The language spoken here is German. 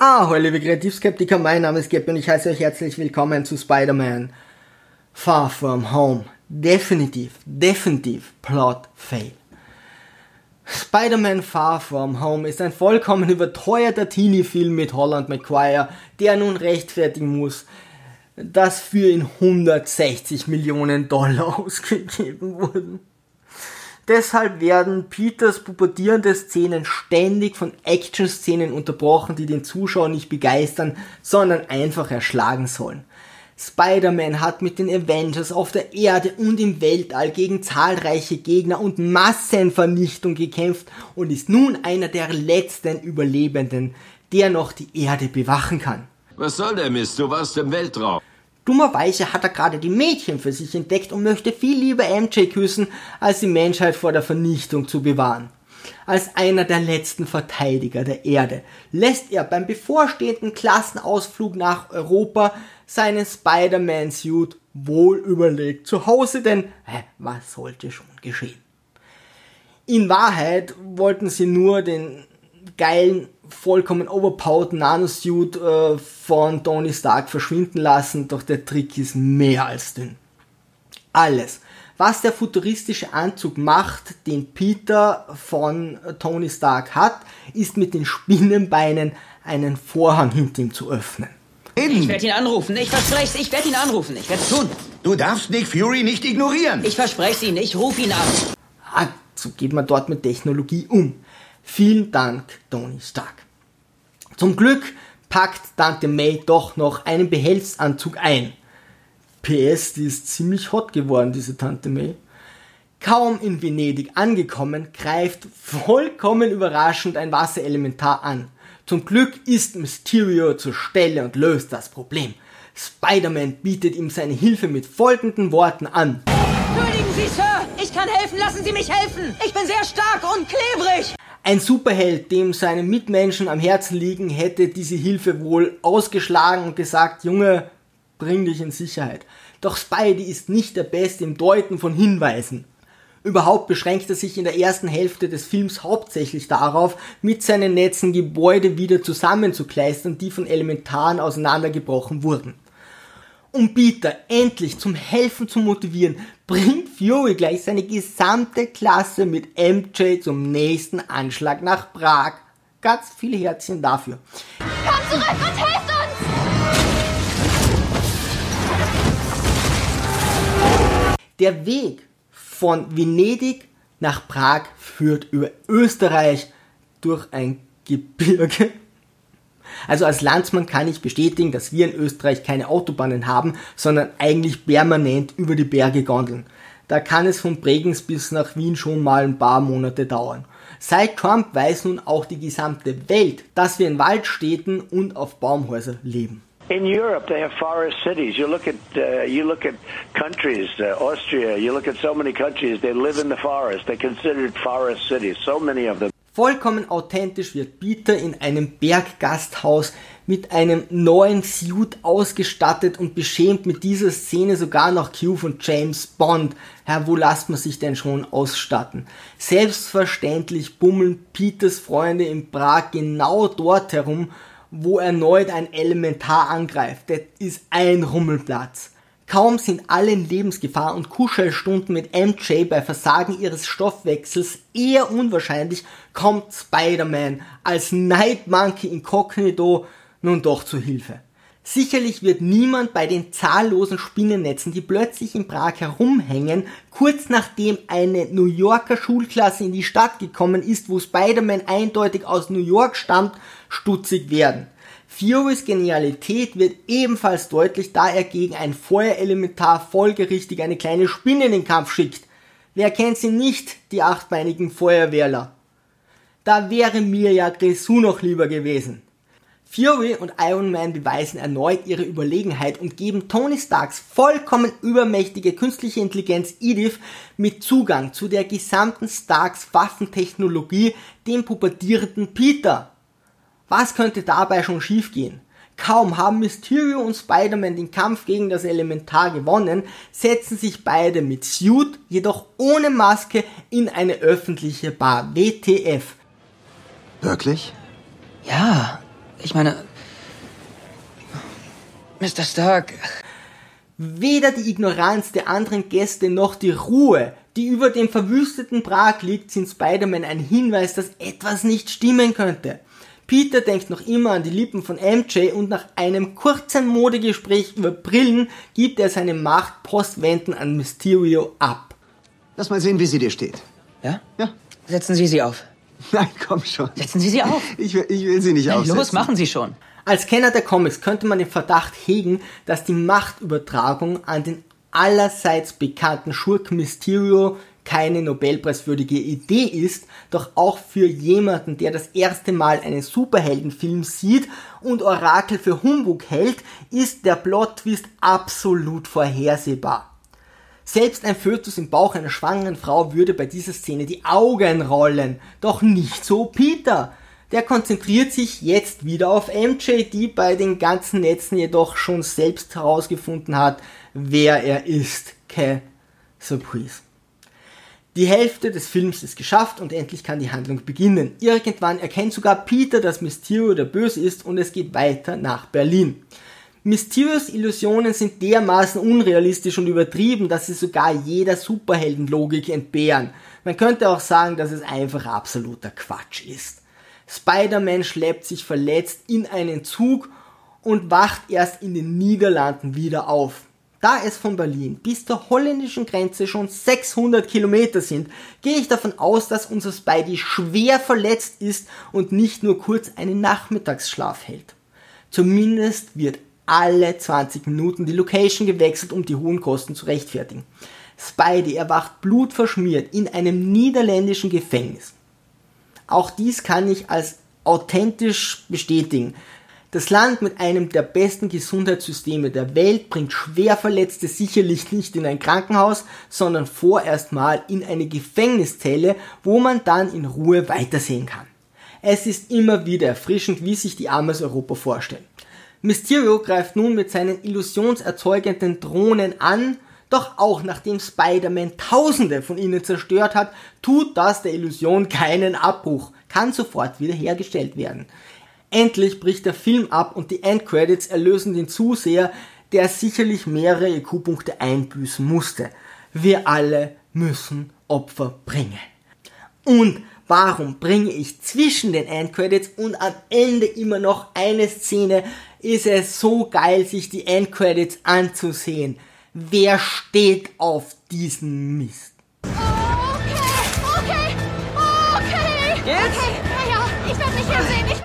Ah, hallo liebe Kreativskeptiker, mein Name ist Gabby und ich heiße euch herzlich willkommen zu Spider-Man Far From Home. Definitiv, definitiv Plot Fail. Spider-Man Far From Home ist ein vollkommen überteuerter Teenie-Film mit Holland McQuire, der nun rechtfertigen muss, dass für ihn 160 Millionen Dollar ausgegeben wurden. Deshalb werden Peters pubertierende Szenen ständig von Action-Szenen unterbrochen, die den Zuschauer nicht begeistern, sondern einfach erschlagen sollen. Spider-Man hat mit den Avengers auf der Erde und im Weltall gegen zahlreiche Gegner und Massenvernichtung gekämpft und ist nun einer der letzten Überlebenden, der noch die Erde bewachen kann. Was soll der Mist? Du warst im Weltraum. Dummerweise hat er gerade die Mädchen für sich entdeckt und möchte viel lieber MJ küssen, als die Menschheit vor der Vernichtung zu bewahren. Als einer der letzten Verteidiger der Erde lässt er beim bevorstehenden Klassenausflug nach Europa seinen Spider-Man-Suit wohl überlegt zu Hause, denn hä, was sollte schon geschehen? In Wahrheit wollten sie nur den geilen vollkommen overpowered Nanosuit äh, von Tony Stark verschwinden lassen, doch der Trick ist mehr als dünn. Alles, was der futuristische Anzug macht, den Peter von Tony Stark hat, ist mit den Spinnenbeinen einen Vorhang hinter ihm zu öffnen. Ich werde ihn anrufen. Ich verspreche es. Ich werde ihn anrufen. Ich werde es tun. Du darfst Nick Fury nicht ignorieren. Ich verspreche es Ihnen. Ich rufe ihn an. Ah, so geht man dort mit Technologie um. Vielen Dank, Tony Stark. Zum Glück packt Tante May doch noch einen Behelfsanzug ein. PS, die ist ziemlich hot geworden, diese Tante May. Kaum in Venedig angekommen, greift vollkommen überraschend ein Wasserelementar an. Zum Glück ist Mysterio zur Stelle und löst das Problem. Spider-Man bietet ihm seine Hilfe mit folgenden Worten an. Entschuldigen Sie, Sir. Ich kann helfen. Lassen Sie mich helfen. Ich bin sehr stark und klebrig. Ein Superheld, dem seine Mitmenschen am Herzen liegen, hätte diese Hilfe wohl ausgeschlagen und gesagt, Junge, bring dich in Sicherheit. Doch Spidey ist nicht der Beste im Deuten von Hinweisen. Überhaupt beschränkt er sich in der ersten Hälfte des Films hauptsächlich darauf, mit seinen Netzen Gebäude wieder zusammenzukleistern, die von Elementaren auseinandergebrochen wurden. Um Peter endlich zum Helfen zu motivieren, bringt Fury gleich seine gesamte Klasse mit MJ zum nächsten Anschlag nach Prag. Ganz viele Herzchen dafür. Komm zurück und helft uns! Der Weg von Venedig nach Prag führt über Österreich durch ein Gebirge also als Landsmann kann ich bestätigen, dass wir in Österreich keine Autobahnen haben, sondern eigentlich permanent über die Berge gondeln. Da kann es von Bregenz bis nach Wien schon mal ein paar Monate dauern. Seit Trump weiß nun auch die gesamte Welt, dass wir in Waldstädten und auf Baumhäuser leben. In Europe, they have forest cities. You look at uh, you look at countries, uh, Austria. You look at so many countries. They live in the forest. They're considered forest cities. So many of them. Vollkommen authentisch wird Peter in einem Berggasthaus mit einem neuen Suit ausgestattet und beschämt mit dieser Szene sogar noch Q von James Bond. Herr, wo lasst man sich denn schon ausstatten? Selbstverständlich bummeln Peters Freunde in Prag genau dort herum, wo erneut ein Elementar angreift. Das ist ein Rummelplatz. Kaum sind alle in Lebensgefahr und Kuschelstunden mit MJ bei Versagen ihres Stoffwechsels eher unwahrscheinlich, kommt Spider-Man als Night Monkey Incognito nun doch zu Hilfe. Sicherlich wird niemand bei den zahllosen Spinnennetzen, die plötzlich in Prag herumhängen, kurz nachdem eine New Yorker Schulklasse in die Stadt gekommen ist, wo Spider-Man eindeutig aus New York stammt, stutzig werden. Furys Genialität wird ebenfalls deutlich, da er gegen ein Feuerelementar folgerichtig eine kleine Spinne in den Kampf schickt. Wer kennt sie nicht, die achtbeinigen Feuerwehrler? Da wäre mir ja Grisou noch lieber gewesen. Fury und Iron Man beweisen erneut ihre Überlegenheit und geben Tony Starks vollkommen übermächtige künstliche Intelligenz Edith mit Zugang zu der gesamten Starks Waffentechnologie dem pubertierenden Peter. Was könnte dabei schon schiefgehen? Kaum haben Mysterio und Spider-Man den Kampf gegen das Elementar gewonnen, setzen sich beide mit Suit, jedoch ohne Maske, in eine öffentliche Bar. WTF. Wirklich? Ja, Ich meine. Mr. Stark. Weder die Ignoranz der anderen Gäste noch die Ruhe, die über dem verwüsteten Prag liegt, sind Spider-Man ein Hinweis, dass etwas nicht stimmen könnte. Peter denkt noch immer an die Lippen von MJ und nach einem kurzen Modegespräch über Brillen gibt er seine Macht postwenden an Mysterio ab. Lass mal sehen, wie sie dir steht. Ja? Ja. Setzen Sie sie auf. Nein, komm schon. Setzen Sie sie auf. Ich will, ich will sie nicht Nein, aufsetzen. los, machen Sie schon. Als Kenner der Comics könnte man den Verdacht hegen, dass die Machtübertragung an den allerseits bekannten Schurk Mysterio keine Nobelpreiswürdige Idee ist, doch auch für jemanden, der das erste Mal einen Superheldenfilm sieht und Orakel für Humbug hält, ist der Plot-Twist absolut vorhersehbar. Selbst ein Fötus im Bauch einer schwangeren Frau würde bei dieser Szene die Augen rollen, doch nicht so Peter. Der konzentriert sich jetzt wieder auf MJ, die bei den ganzen Netzen jedoch schon selbst herausgefunden hat, wer er ist. Ke Surprise. Die Hälfte des Films ist geschafft und endlich kann die Handlung beginnen. Irgendwann erkennt sogar Peter, dass Mysterio der Böse ist und es geht weiter nach Berlin. Mysterios Illusionen sind dermaßen unrealistisch und übertrieben, dass sie sogar jeder Superheldenlogik entbehren. Man könnte auch sagen, dass es einfach absoluter Quatsch ist. Spider-Man schleppt sich verletzt in einen Zug und wacht erst in den Niederlanden wieder auf. Da es von Berlin bis zur holländischen Grenze schon 600 Kilometer sind, gehe ich davon aus, dass unser Spidey schwer verletzt ist und nicht nur kurz einen Nachmittagsschlaf hält. Zumindest wird alle 20 Minuten die Location gewechselt, um die hohen Kosten zu rechtfertigen. Spidey erwacht blutverschmiert in einem niederländischen Gefängnis. Auch dies kann ich als authentisch bestätigen. Das Land mit einem der besten Gesundheitssysteme der Welt bringt Schwerverletzte sicherlich nicht in ein Krankenhaus, sondern vorerst mal in eine Gefängniszelle, wo man dann in Ruhe weitersehen kann. Es ist immer wieder erfrischend, wie sich die Amis Europa vorstellen. Mysterio greift nun mit seinen illusionserzeugenden Drohnen an, doch auch nachdem Spider-Man tausende von ihnen zerstört hat, tut das der Illusion keinen Abbruch, kann sofort wiederhergestellt werden. Endlich bricht der Film ab und die Endcredits erlösen den Zuseher, der sicherlich mehrere IQ-Punkte einbüßen musste. Wir alle müssen Opfer bringen. Und warum bringe ich zwischen den Endcredits und am Ende immer noch eine Szene? Ist es so geil, sich die Endcredits anzusehen. Wer steht auf diesen Mist? Okay, okay, okay. Jetzt